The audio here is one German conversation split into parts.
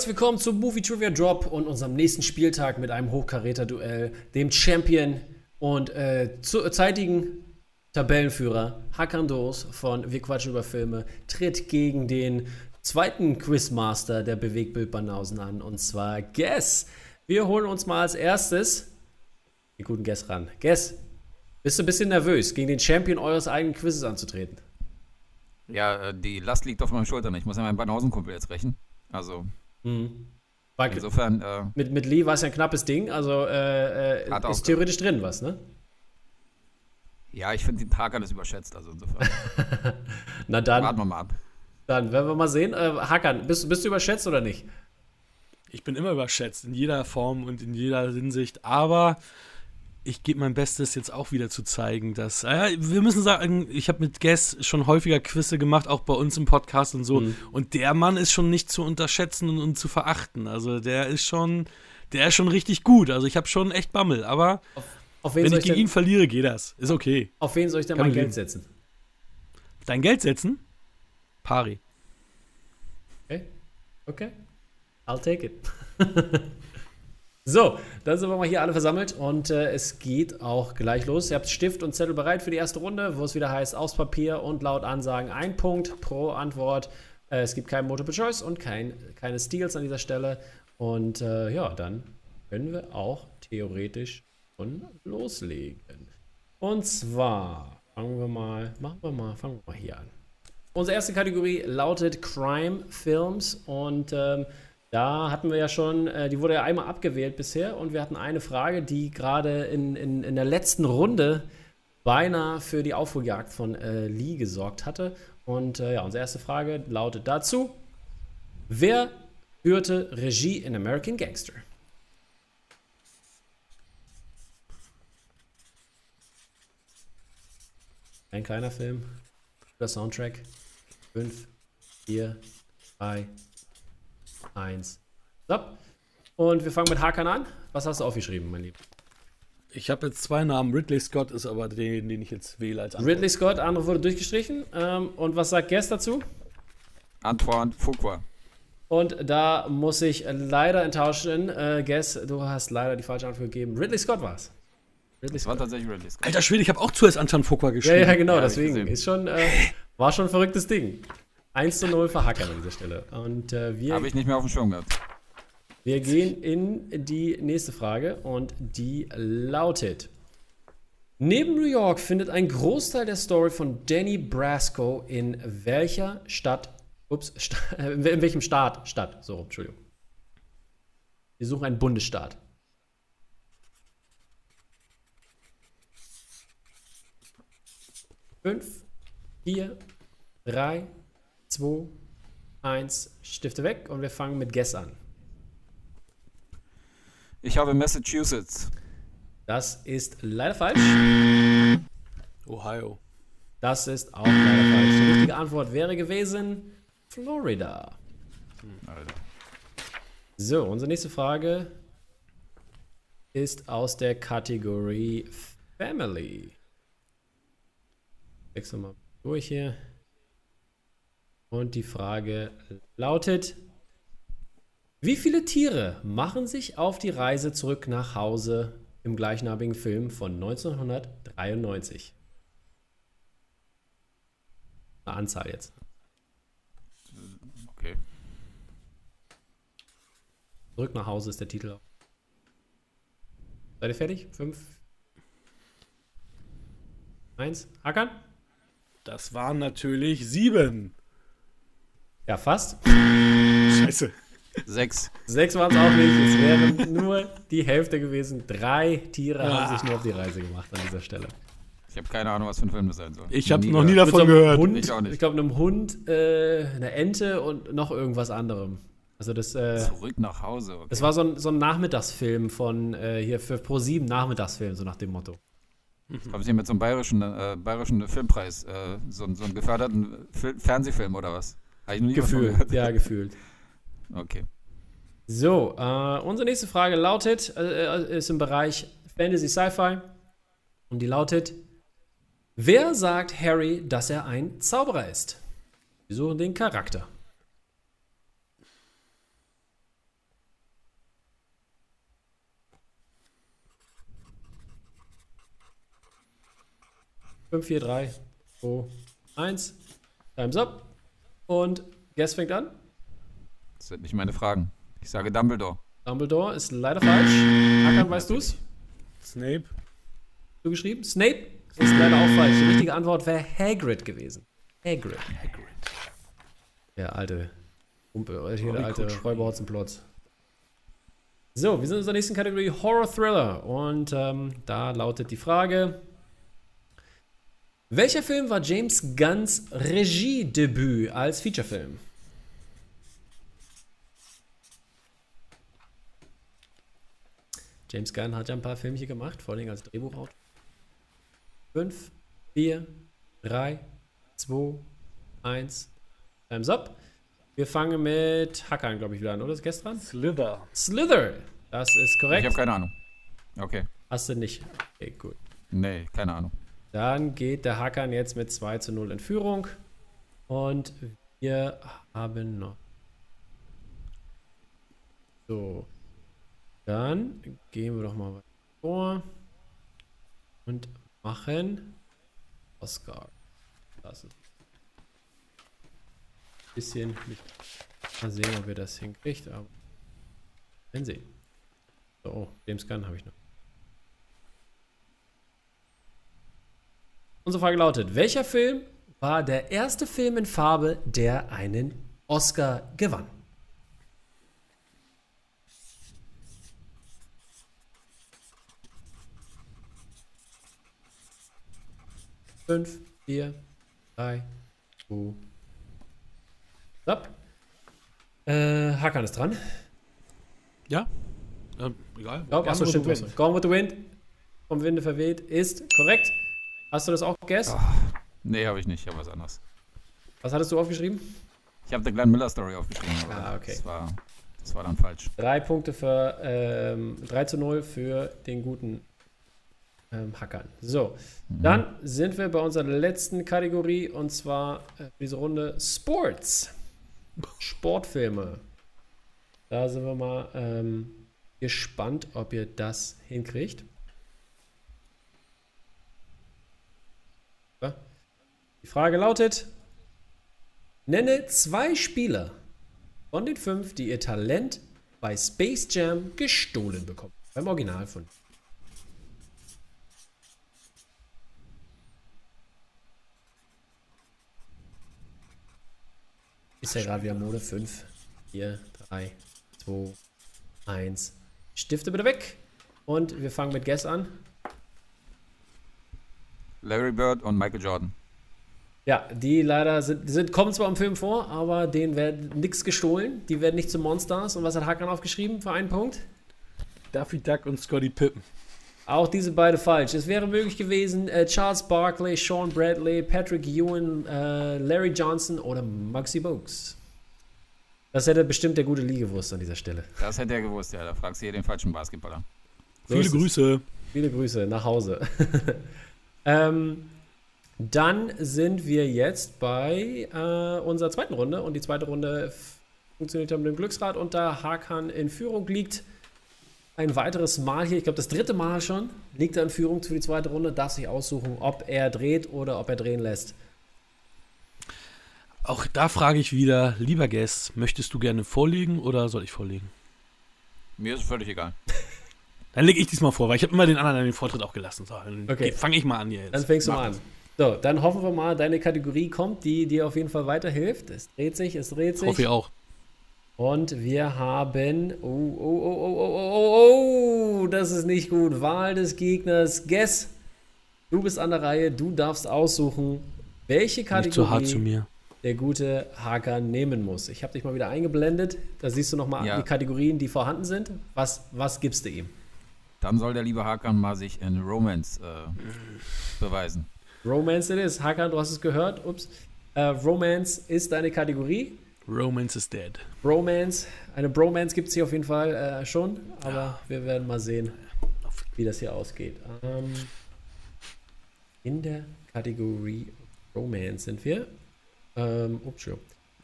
Herzlich willkommen zum Movie Trivia Drop und unserem nächsten Spieltag mit einem Hochkaräter-Duell, dem Champion und äh, zeitigen Tabellenführer Hakan Doos von Wir quatschen über Filme tritt gegen den zweiten Quizmaster der Bewegtbildbanausen an und zwar Guess. Wir holen uns mal als erstes den guten Guess ran. Guess, bist du ein bisschen nervös, gegen den Champion eures eigenen Quizzes anzutreten? Ja, äh, die Last liegt auf meinen Schultern. Ich muss ja meinen Banausenkumpel jetzt rächen. Also. Mhm. Insofern. Äh, mit, mit Lee war es ja ein knappes Ding. Also äh, äh ist theoretisch drin was, ne? Ja, ich finde den Tag alles überschätzt, also insofern. Na dann. Warten wir mal ab. Dann werden wir mal sehen. Äh, Hakan, bist, bist du überschätzt oder nicht? Ich bin immer überschätzt, in jeder Form und in jeder Hinsicht. Aber ich gebe mein Bestes, jetzt auch wieder zu zeigen, dass. Äh, wir müssen sagen, ich habe mit Guess schon häufiger Quizze gemacht, auch bei uns im Podcast und so. Mhm. Und der Mann ist schon nicht zu unterschätzen und, und, zu verachten. Also der ist schon, der ist schon richtig gut. Also ich habe schon echt Bammel. Aber auf, auf wenn ich gegen ihn verliere, geht das. Ist okay. Auf wen soll ich denn Kann mein Geld setzen? Dein Geld setzen? Pari. Okay. Okay. I'll take it. So, dann sind wir mal hier alle versammelt und äh, es geht auch gleich los. Ihr habt Stift und Zettel bereit für die erste Runde, wo es wieder heißt, aufs Papier und laut Ansagen ein Punkt pro Antwort. Äh, es gibt kein Multiple Choice und kein, keine Steals an dieser Stelle. Und äh, ja, dann können wir auch theoretisch schon loslegen. Und zwar fangen wir mal, machen wir mal, fangen wir mal hier an. Unsere erste Kategorie lautet Crime Films und ähm, da hatten wir ja schon, äh, die wurde ja einmal abgewählt bisher und wir hatten eine Frage, die gerade in, in, in der letzten Runde beinahe für die Aufholjagd von äh, Lee gesorgt hatte. Und äh, ja, unsere erste Frage lautet dazu: Wer führte Regie in American Gangster? Ein kleiner Film, der Soundtrack. 5, 4, 3, 1. So. Und wir fangen mit Hakan an. Was hast du aufgeschrieben, mein Lieber? Ich habe jetzt zwei Namen. Ridley Scott ist aber den, den ich jetzt wähle als Antwort. Ridley Scott, andere wurde durchgestrichen. Ähm, und was sagt Guest dazu? Antoine Fuqua. Und da muss ich leider enttauschen. Äh, Guess, du hast leider die falsche Antwort gegeben. Ridley Scott war es. Ridley Scott. War tatsächlich Ridley Scott. Alter Schwede, ich habe auch zuerst Anton Fuqua geschrieben. Ja, ja, genau, ja, deswegen. Ist schon, äh, war schon ein verrücktes Ding. 1 zu 0 für Hacker an dieser Stelle. Und äh, wir. Habe ich nicht mehr auf dem Schirm gehabt. Wir gehen in die nächste Frage und die lautet: Neben New York findet ein Großteil der Story von Danny Brasco in welcher Stadt, ups, sta in welchem Staat statt? So, Entschuldigung. Wir suchen einen Bundesstaat. Fünf, vier, drei, 2, 1, Stifte weg und wir fangen mit Guess an. Ich habe Massachusetts. Das ist leider falsch. Ohio. Das ist auch leider falsch. Die richtige Antwort wäre gewesen Florida. Alter. So, unsere nächste Frage ist aus der Kategorie Family. Wechseln wir mal durch hier. Und die Frage lautet, wie viele Tiere machen sich auf die Reise zurück nach Hause im gleichnamigen Film von 1993? Eine Anzahl jetzt. Okay. Zurück nach Hause ist der Titel. Seid ihr fertig? Fünf. Eins. Hackern? Das waren natürlich sieben. Ja, fast. Scheiße. Sechs. Sechs waren es auch nicht. Es wären nur die Hälfte gewesen. Drei Tiere ah. haben sich nur auf die Reise gemacht an dieser Stelle. Ich habe keine Ahnung, was für ein Film das sein soll. Ich habe noch nie davon gehört. Hund, ich auch nicht. Ich glaube, einem Hund, äh, eine Ente und noch irgendwas anderem. Also das, äh, Zurück nach Hause. Okay. Das war so ein, so ein Nachmittagsfilm von äh, hier für Pro7 Nachmittagsfilm, so nach dem Motto. Mhm. Haben Sie mit so einem bayerischen, äh, bayerischen Filmpreis, äh, so, so einen geförderten Fil Fernsehfilm oder was? Gefühlt, ja, gefühlt. Okay. So, äh, unsere nächste Frage lautet, äh, äh, ist im Bereich Fantasy Sci-Fi. Und die lautet, wer sagt Harry, dass er ein Zauberer ist? Wir suchen den Charakter. Fünf, vier, drei, zwei, eins. Time's up. Und Guess fängt an. Das sind nicht meine Fragen. Ich sage Dumbledore. Dumbledore ist leider falsch. Hakan, weißt du's? Snape. Du geschrieben? Snape ist leider auch falsch. Die richtige Antwort wäre Hagrid gewesen. Hagrid. Hagrid. Der alte Umpe, hier der alte. Räuberhotzenplotz. So, wir sind in unserer nächsten Kategorie Horror Thriller. Und ähm, da lautet die Frage: Welcher Film war James Gunns Regiedebüt als Featurefilm? James Gunn hat ja ein paar Filmchen gemacht, vor allem als Drehbuchautor. 5, 4, 3, 2, 1. Time's up. Wir fangen mit Hackern, glaube ich, wieder an, oder? Ist gestern? Slither. Slither. Das ist Ich korrekt. habe keine Ahnung. Okay. Hast du nicht. Okay, gut. Nee, keine Ahnung. Dann geht der Hackern jetzt mit 2 zu 0 in Führung. Und wir haben noch. So. Dann gehen wir doch mal weiter vor. Und machen Oscar. Das ist ein bisschen. Mit, mal sehen, ob wir das hinkriegt. Aber. Wenn sehen. So, oh, James Gunn habe ich noch. Unsere Frage lautet: Welcher Film war der erste Film in Farbe, der einen Oscar gewann? Fünf, vier, drei, zwei. Stopp. Äh, Hakan ist dran. Ja? Ähm, egal. Achso, stimmt. Gone with the Wind. Vom Winde verweht ist korrekt. Hast du das auch gegessen? Nee, habe ich nicht. Ich habe was anderes. Was hattest du aufgeschrieben? Ich habe The Glenn Miller Story aufgeschrieben. Ah, okay. Das war, das war dann falsch. Drei Punkte für ähm, 3 zu 0 für den guten ähm, Hackern. So, Mhm. dann sind wir bei unserer letzten Kategorie und zwar äh, diese Runde Sports. Sportfilme. Da sind wir mal ähm, gespannt, ob ihr das hinkriegt. Die Frage lautet: Nenne zwei Spieler von den fünf, die ihr Talent bei Space Jam gestohlen bekommen. Beim Original von. Ist ja gerade wieder Mode 5, 4, 3, 2, 1. Stifte bitte weg. Und wir fangen mit Guess an. Larry Bird und Michael Jordan. Ja, die leider sind, sind, kommen zwar im Film vor, aber denen wird nichts gestohlen. Die werden nicht zu Monsters. Und was hat Hakan aufgeschrieben für einen Punkt? Daffy Duck und Scotty Pippen. Auch diese beide falsch. Es wäre möglich gewesen, äh, Charles Barkley, Sean Bradley, Patrick Ewan, äh, Larry Johnson oder Maxi Bogues. Das hätte bestimmt der gute Lee gewusst an dieser Stelle. Das hätte er gewusst, ja. Da fragst du hier den falschen Basketballer. So Viele. Grüße. Viele Grüße nach Hause. ähm, dann sind wir jetzt bei äh, unserer zweiten Runde und die zweite Runde funktioniert ja mit dem Glücksrad und da Hakan in Führung liegt. Ein weiteres Mal hier, ich glaube das dritte Mal schon, liegt er in Führung für die zweite Runde, darf sich aussuchen, ob er dreht oder ob er drehen lässt. Auch da frage ich wieder, lieber Guest, möchtest du gerne vorlegen oder soll ich vorlegen? Mir ist es völlig egal. Dann lege ich diesmal vor, weil ich habe immer den anderen den Vortritt auch gelassen. So, dann Okay. fange ich mal an hier jetzt. Dann fängst du mal an. So, dann hoffen wir mal, deine Kategorie kommt, die dir auf jeden Fall weiterhilft. Es dreht sich, es dreht Ich sich. hoffe ich auch. Und wir haben. Oh, oh, oh, oh, oh, oh, oh, oh, das ist nicht gut. Wahl des Gegners. Guess. Du bist an der Reihe. Du darfst aussuchen, welche Nicht zu hart zu Kategorie mir. der gute Hacker nehmen muss. Ich habe dich mal wieder eingeblendet. Da siehst du nochmal Ja. die Kategorien, die vorhanden sind. Was, was gibst du ihm? Dann soll der liebe Hakan mal sich in Romance äh, beweisen. Romance it is. Hacker, du hast es gehört. Ups. Äh, Romance ist deine Kategorie. Romance is dead. Bromance. Eine Bromance gibt es hier auf jeden Fall äh, schon. Aber wir werden mal sehen, wie das hier ausgeht. Ähm, in der Kategorie Romance sind wir. Ähm, ups, ja.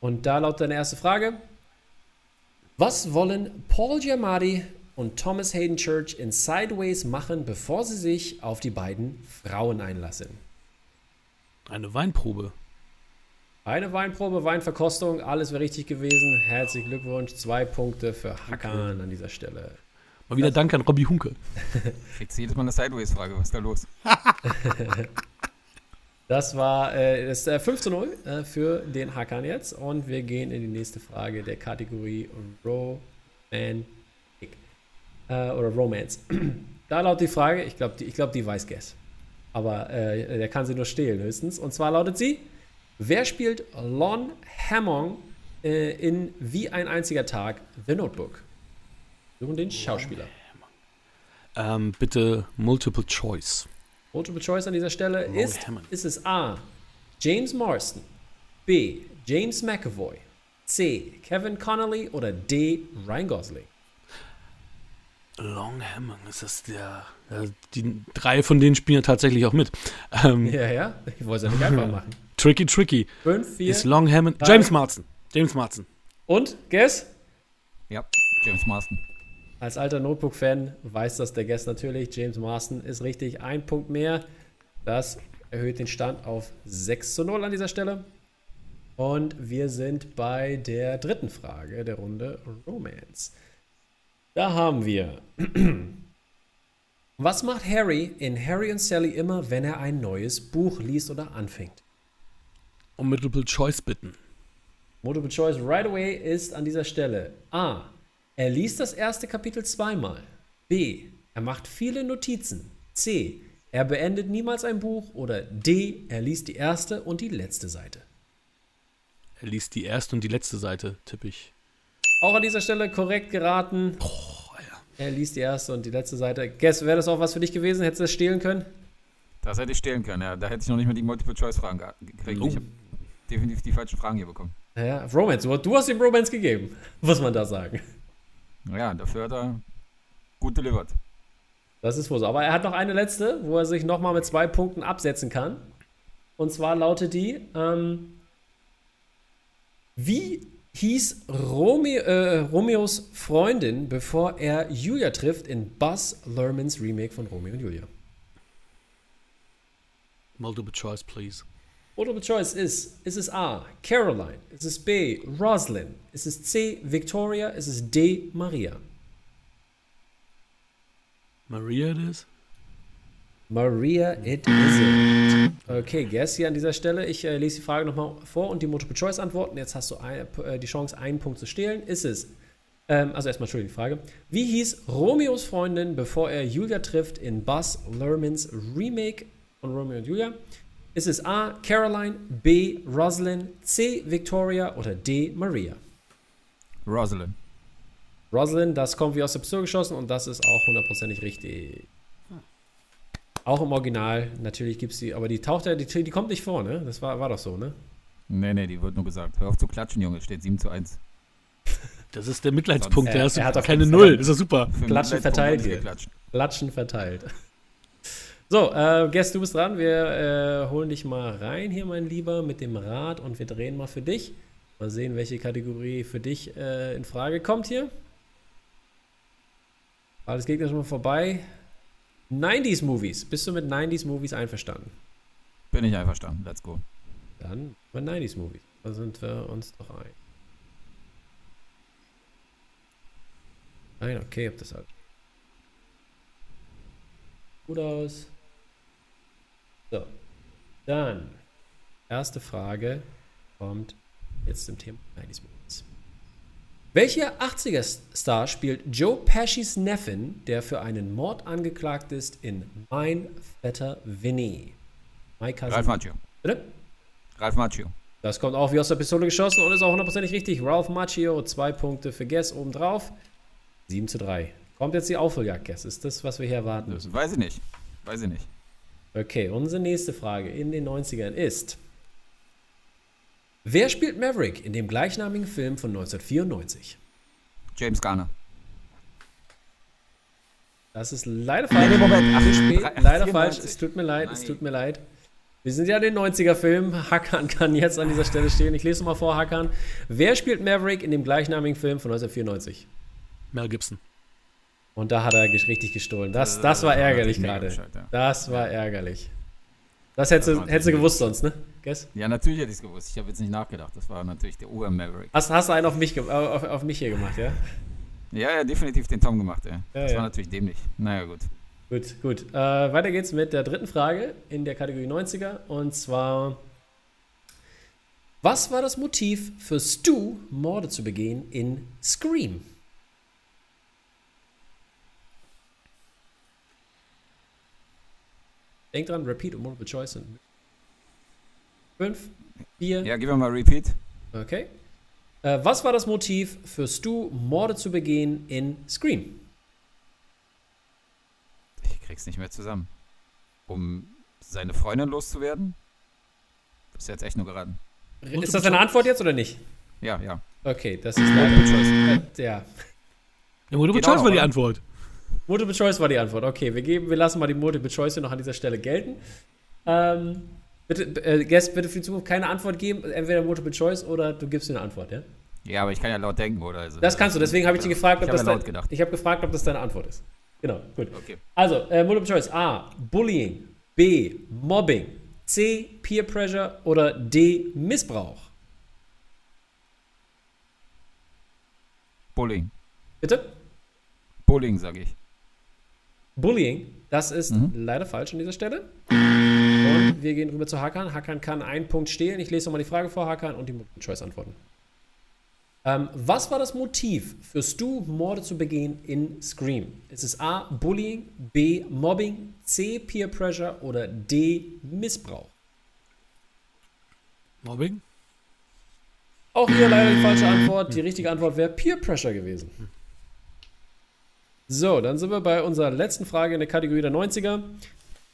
Und da lautet deine erste Frage. Was wollen Paul Giamatti und Thomas Hayden Church in Sideways machen, bevor sie sich auf die beiden Frauen einlassen? Eine Weinprobe. Eine Weinprobe, Weinverkostung, alles wäre richtig gewesen. Herzlichen Glückwunsch. Zwei Punkte für Hakan an dieser Stelle. Mal wieder Dank an Robby Hunke. Kriegst jedes Mal eine Sideways-Frage. Was ist da los? Das war äh, das äh, 5 zu 0 äh, für den Hakan jetzt. Und wir gehen in die nächste Frage der Kategorie Romantic. Äh, oder Romance. da lautet die Frage, ich glaube, die, ich glaub, die weiß Guess. Aber äh, der kann sie nur stehlen höchstens. Und zwar lautet sie: Wer spielt Lon Hammond äh, in Wie ein einziger Tag The Notebook? Suchen den Schauspieler. Ähm, bitte Multiple Choice. Multiple Choice an dieser Stelle ist, ist es A. James Marston, B. James McAvoy, C. Kevin Connolly oder D. Ryan Gosling? Long Hammond, ist das der. Ja, die drei von denen spielen ja tatsächlich auch mit. Ähm, Ja, ja, ich wollte es ja nicht einfach machen. Tricky Tricky. 5, 4 Ist Long Hammond. drei. James Marston. James Marston. und Guess? Ja, James Marston. Als alter Notebook-Fan weiß das der Guest natürlich. James Marston ist richtig. Ein Punkt mehr. Das erhöht den Stand auf 6 zu 0 an dieser Stelle. Und wir sind bei der dritten Frage der Runde Romance. Da haben wir. Was macht Harry in Harry und Sally immer, wenn er ein neues Buch liest oder anfängt? Um Multiple Choice bitten. Multiple Choice right away ist an dieser Stelle A. Er liest das erste Kapitel zweimal. B. Er macht viele Notizen. C. Er beendet niemals ein Buch. Oder D. Er liest die erste und die letzte Seite. Er liest die erste und die letzte Seite, tippe ich. Auch an dieser Stelle korrekt geraten. Oh, ja. Er liest die erste und die letzte Seite. Guess, wäre das auch was für dich gewesen? Hättest du das stehlen können? Das hätte ich stehlen können, ja. Da hätte ich noch nicht mal die Multiple-Choice-Fragen ge- gekriegt. Oh. Ich habe definitiv die falschen Fragen hier bekommen. Naja, Romance. Du- Du hast ihm Romance gegeben. Muss man da sagen. Ja, dafür hat er gut delivered. Das ist wohl so. Aber er hat noch eine letzte, wo er sich nochmal mit zwei Punkten absetzen kann. Und zwar lautet die, ähm, wie hieß Romeo, äh, Romeos Freundin, bevor er Julia trifft in Buzz Lermans Remake von Romeo und Julia? Multiple Choice, please. Multiple Choice ist, ist es A, Caroline, ist es B, Rosalind, ist es C, Victoria, ist es D, Maria? Maria it is? Maria, it isn't. Okay, Guess hier an dieser Stelle. Ich äh, lese die Frage nochmal vor und die Multiple-Choice-Antworten. Jetzt hast du ein, äh, die Chance, einen Punkt zu stehlen. Ist es, ähm, also erstmal, Entschuldigung, die Frage. Wie hieß Romeos Freundin, bevor er Julia trifft in Buzz Lermans Remake von Romeo und Julia? Ist es A, Caroline, B, Rosalind, C, Victoria oder D, Maria? Rosalind. Rosalind, das kommt wie aus der Pistole geschossen und das ist auch hundertprozentig richtig. Auch im Original, natürlich gibt es die, aber die taucht ja, die, die kommt nicht vor, ne? Das war, war doch so, ne? Nee, nee, die wird nur gesagt. Hör auf zu klatschen, Junge. Steht 7 zu 1. Das ist der Mitleidspunkt. Er- Der hast du er hat auf keine Null. Fall- Ist ja super. Klatschen verteilt hier. Klatschen verteilt. So, äh, Guess, du bist dran. Wir äh, holen dich mal rein hier, mein Lieber, mit dem Rad und wir drehen mal für dich. Mal sehen, welche Kategorie für dich äh, in Frage kommt hier. Alles geht ja schon mal vorbei. 90s Movies. Bist du mit 90s Movies einverstanden? Bin ich einverstanden. Let's go. Dann bei 90s Movies. Da sind wir uns doch ein. Nein, okay, ob das halt. Gut aus. So. Dann. Erste Frage kommt jetzt zum Thema 90s Movies. Welcher 80er-Star spielt Joe Pescis Neffen, der für einen Mord angeklagt ist in Mein Vetter Vinny? Ralf Macchio. Bitte? Ralf Macchio. Das kommt auch wie aus der Pistole geschossen und ist auch hundertprozentig richtig. Ralph Macchio, zwei Punkte für Guess obendrauf. 7 zu 3. Kommt jetzt die Aufholjagd, Guess. Ist das, was wir hier erwarten? Das weiß ich nicht. Weiß ich nicht. Okay, unsere nächste Frage in den 90ern ist: Wer spielt Maverick in dem gleichnamigen Film von 1994? James Garner. Das ist leider falsch. Nee, Moment. Ach, spät. Leider 94. falsch. Es tut mir leid. Es Nein. tut mir leid. Wir sind ja in den 90er-Film. Hakan kann jetzt an dieser Stelle stehen. Ich lese mal vor, Hakan. Wer spielt Maverick in dem gleichnamigen Film von 1994? Mel Gibson. Und da hat er richtig gestohlen. Das, das war Äh, ärgerlich gerade. Das war ärgerlich. Das hättest, Das du- hättest gewusst sonst, ne? Guess? Ja, natürlich hätte ich es gewusst. Ich habe jetzt nicht nachgedacht. Das war natürlich der Ur-Maverick. Hast, hast du einen auf mich, auf, auf mich hier gemacht, ja? Ja, ja, definitiv den Tom gemacht, ey. Ja, das ja. war natürlich dämlich. Naja, gut. Gut, gut. Äh, weiter geht's mit der dritten Frage in der Kategorie 90er. Und zwar: Was war das Motiv für Stu, Morde zu begehen in Scream? Denk dran, Repeat und Multiple Choice sind. Fünf, vier, Ja, gib mir mal Repeat. okay. Äh, was war das Motiv für Stu, Morde zu begehen in Scream? Ich krieg's nicht mehr zusammen. Um seine Freundin loszuwerden? Das ist jetzt echt nur geraten. Ist das deine Antwort jetzt oder nicht? Ja, ja. Okay, das ist leider. Äh, ja. Ja, Multiple Geht auch Choice war die Antwort. Multiple Choice war die Antwort. Okay, wir, geben, wir lassen mal die Multiple Choice hier noch an dieser Stelle gelten. Ähm, bitte, äh, Guest, bitte für die Zukunft keine Antwort geben. Entweder Multiple Choice oder du gibst mir eine Antwort, ja? Ja, aber ich kann ja laut denken, oder? Also, Das kannst du, deswegen habe ich dich gefragt, ob Ich das ja dein, laut gedacht. Ich habe gefragt, ob das deine Antwort ist. Genau, gut. Okay. Also, äh, Multiple Choice. A. Bullying. B. Mobbing. C. Peer Pressure. Oder D. Missbrauch. Bullying. Bitte? Bullying, sage ich. Bullying, das ist Mhm. leider falsch an dieser Stelle. Und wir gehen rüber zu Hakan. Hakan kann einen Punkt stehlen. Ich lese nochmal die Frage vor, Hakan, und die Choice antworten. Ähm, was war das Motiv für Stu, Morde zu begehen in Scream? Ist es A. Bullying, B. Mobbing, C. Peer Pressure oder D. Missbrauch? Mobbing? Auch hier leider die falsche Antwort. Die richtige Antwort wäre Peer Pressure gewesen. So, dann sind wir bei unserer letzten Frage in der Kategorie der 90er.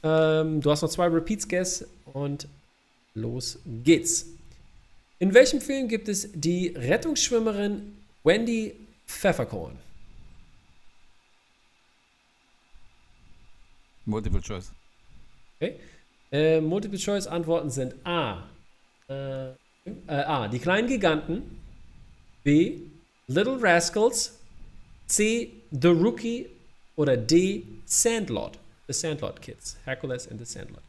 Ähm, du hast noch zwei Repeats, Guess, und los geht's. In welchem Film gibt es die Rettungsschwimmerin Wendy Pfefferkorn? Multiple Choice. Äh, Multiple Choice Antworten sind A. Äh, äh, A. Die kleinen Giganten. B. Little Rascals. C. The Rookie. Oder D. Sandlot. The Sandlot Kids. Hercules and the Sandlot.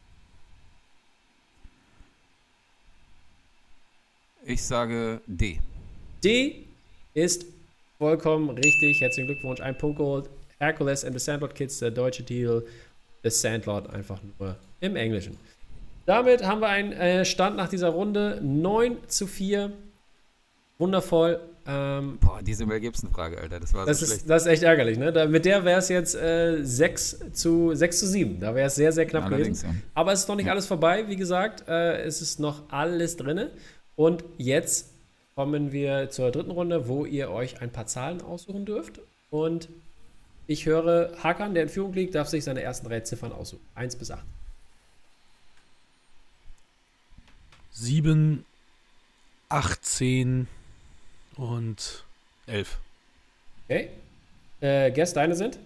Ich sage D. D ist vollkommen richtig. Herzlichen Glückwunsch. Ein Punkt geholt. Hercules and the Sandlot Kids, der deutsche Titel. The Sandlot einfach nur im Englischen. Damit haben wir einen äh, Stand nach dieser Runde 9 zu 4. Wundervoll. Ähm, Boah, diese Mel Gibson-Frage, Alter. Das war das, so ist, schlecht. das ist echt ärgerlich. Ne? Da, mit der wäre es jetzt äh, 6, zu, 6 zu 7. Da wäre es sehr, sehr knapp Allerdings, gewesen. ja. Aber es ist noch nicht Ja. alles vorbei. Wie gesagt, äh, es ist noch alles drin. Und jetzt kommen wir zur dritten Runde, wo ihr euch ein paar Zahlen aussuchen dürft. Und ich höre, Hakan, der in Führung liegt, darf sich seine ersten drei Ziffern aussuchen. 1 bis 8. 7, 18 und 11. Okay? Äh, Guess, deine sind?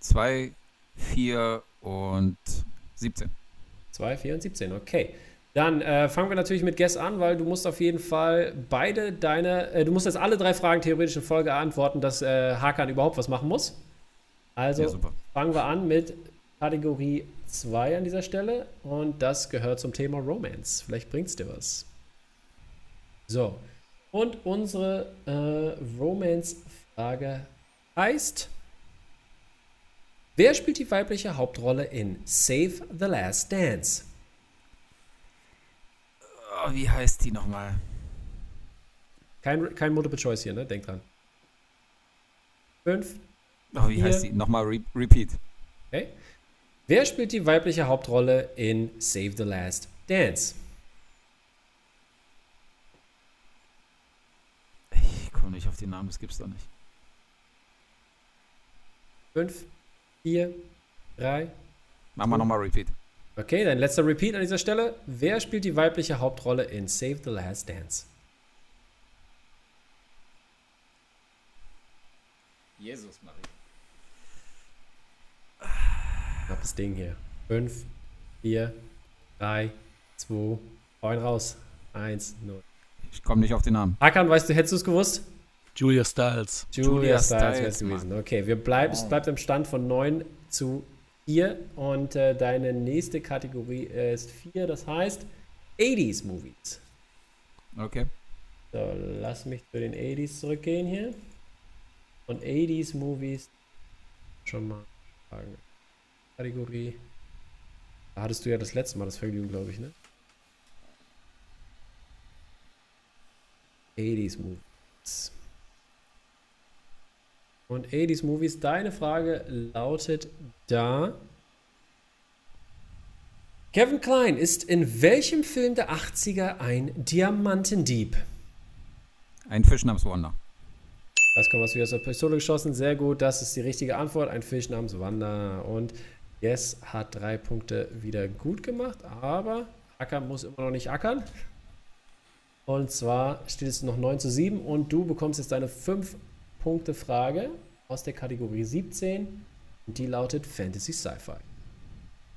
2, 4 und 17. 2, 4 und 17. Okay. Dann äh, fangen wir natürlich mit Guess an, weil du musst auf jeden Fall beide deine, äh, du musst jetzt alle drei Fragen theoretisch in Folge antworten, dass äh, Hakan überhaupt was machen muss. Also Ja, super. fangen wir an mit Kategorie 2 an dieser Stelle und das gehört zum Thema Romance. Vielleicht bringt es dir was. So. Und unsere äh, Romance-Frage heißt: Wer spielt die weibliche Hauptrolle in Save the Last Dance? Oh, wie heißt die nochmal? Kein, kein Multiple Choice hier, ne? Denk dran. Fünf. Oh, wie Vier. heißt die? Nochmal re Repeat. Okay. Wer spielt die weibliche Hauptrolle in Save the Last Dance? Ich komme nicht auf den Namen, das gibt's doch nicht. Fünf, vier, drei. Mach mal nochmal Repeat. Okay, dein letzter Repeat an dieser Stelle. Wer spielt die weibliche Hauptrolle in Save the Last Dance? Jesus, Maria. Knappes Ding hier. Fünf, vier, drei, zwei, neun raus. Eins, null. Ich komme nicht auf den Namen. Hakan, weißt du, hättest du es gewusst? Julia Stiles. Julia, Julia Stiles wäre es gewesen. Okay, wir bleiben, es Oh. bleibt im Stand von 9 zu 4 und äh, deine nächste Kategorie ist 4, das heißt 80s Movies. Okay. So, lass mich zu den 80s zurückgehen hier. Und 80s Movies schon mal fragen. Kategorie. Da hattest du ja das letzte Mal das Vergnügen, glaube ich, ne? 80s Movies. Und 80s Movies, deine Frage lautet da. Kevin Klein ist in welchem Film der 80er ein Diamantendieb? Ein Fisch namens Wanda. Das kommt was wie aus der Pistole geschossen. Sehr gut, das ist die richtige Antwort. Ein Fisch namens Wanda. Und Yes hat drei Punkte wieder gut gemacht, aber Acker muss immer noch nicht ackern. Und zwar steht es noch 9 zu 7 und du bekommst jetzt deine 5-Punkte-Frage aus der Kategorie 17 und die lautet Fantasy Sci-Fi.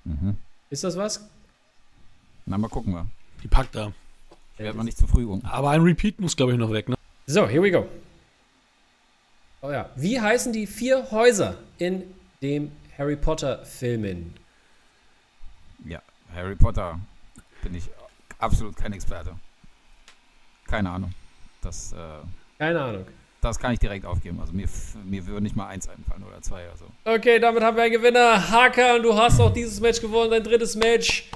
Mhm. Ist das was? Na, mal gucken wir. Die packt er. Ich werde mal nicht zu früh um. Aber ein Repeat muss, glaube ich, noch weg, ne? So, here we go. Oh ja. Wie heißen die vier Häuser in dem Harry Potter-Filmen? Ja, Harry Potter bin ich absolut kein Experte. Keine Ahnung. Das, äh, Keine Ahnung. Das kann ich direkt aufgeben. Also mir, mir würde nicht mal eins einfallen oder zwei oder so. Okay, damit haben wir einen Gewinner. Hakan, du hast auch dieses Match gewonnen, dein drittes Match.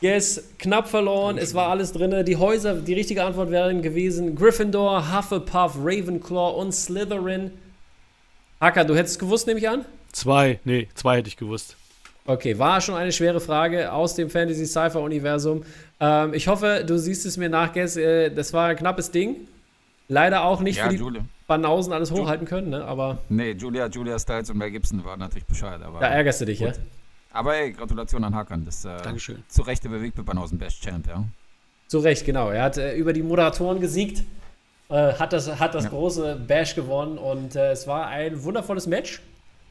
Yes, knapp verloren. Es war alles drin. Die Häuser, die richtige Antwort wären gewesen: Gryffindor, Hufflepuff, Ravenclaw und Slytherin. Hakan, du hättest gewusst, nehme ich an? Zwei, nee, zwei hätte ich gewusst. Okay, war schon eine schwere Frage aus dem Fantasy Cypher Universum. Ähm, ich hoffe, du siehst es mir nach, Guess. Äh, das war ein knappes Ding. Leider auch nicht ja, für die Julia. Banausen alles hochhalten können, ne? aber Nee, Julia, Julia Stiles und Mel Gibson waren natürlich Bescheid. Aber, da ärgerst du dich, ja? aber ey, Gratulation an Hakan. Das äh, Dankeschön. zu Recht der Bewegtbebanausen Best Champ, ja. Zu Recht, genau. Er hat äh, über die Moderatoren gesiegt, äh, hat das, hat das Ja. große Bash gewonnen und äh, es war ein wundervolles Match.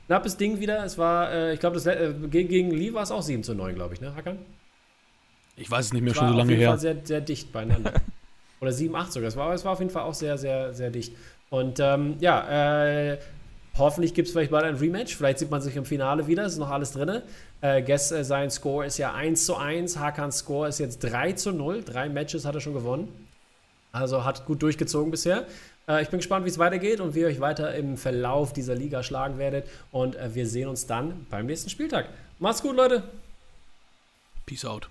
Knappes Ding wieder. Es war, äh, ich glaube, äh, gegen, gegen Lee war es auch 7 zu 9, glaube ich, ne, Hakan? Ich weiß es nicht mehr, Es schon war so auf lange jeden Fall her. sehr, sehr dicht beieinander. Oder 7, 8 sogar. Es war, es war auf jeden Fall auch sehr, sehr, sehr dicht. Und ähm, ja, äh, hoffentlich gibt es vielleicht bald ein Rematch. Vielleicht sieht man sich im Finale wieder. Es ist noch alles drin. Äh, Guess, äh, sein Score ist ja 1 zu 1. Hakans Score ist jetzt 3 zu 0. Drei Matches hat er schon gewonnen. Also hat gut durchgezogen bisher. Äh, ich bin gespannt, wie es weitergeht und wie ihr euch weiter im Verlauf dieser Liga schlagen werdet. Und äh, wir sehen uns dann beim nächsten Spieltag. Macht's gut, Leute. Peace out.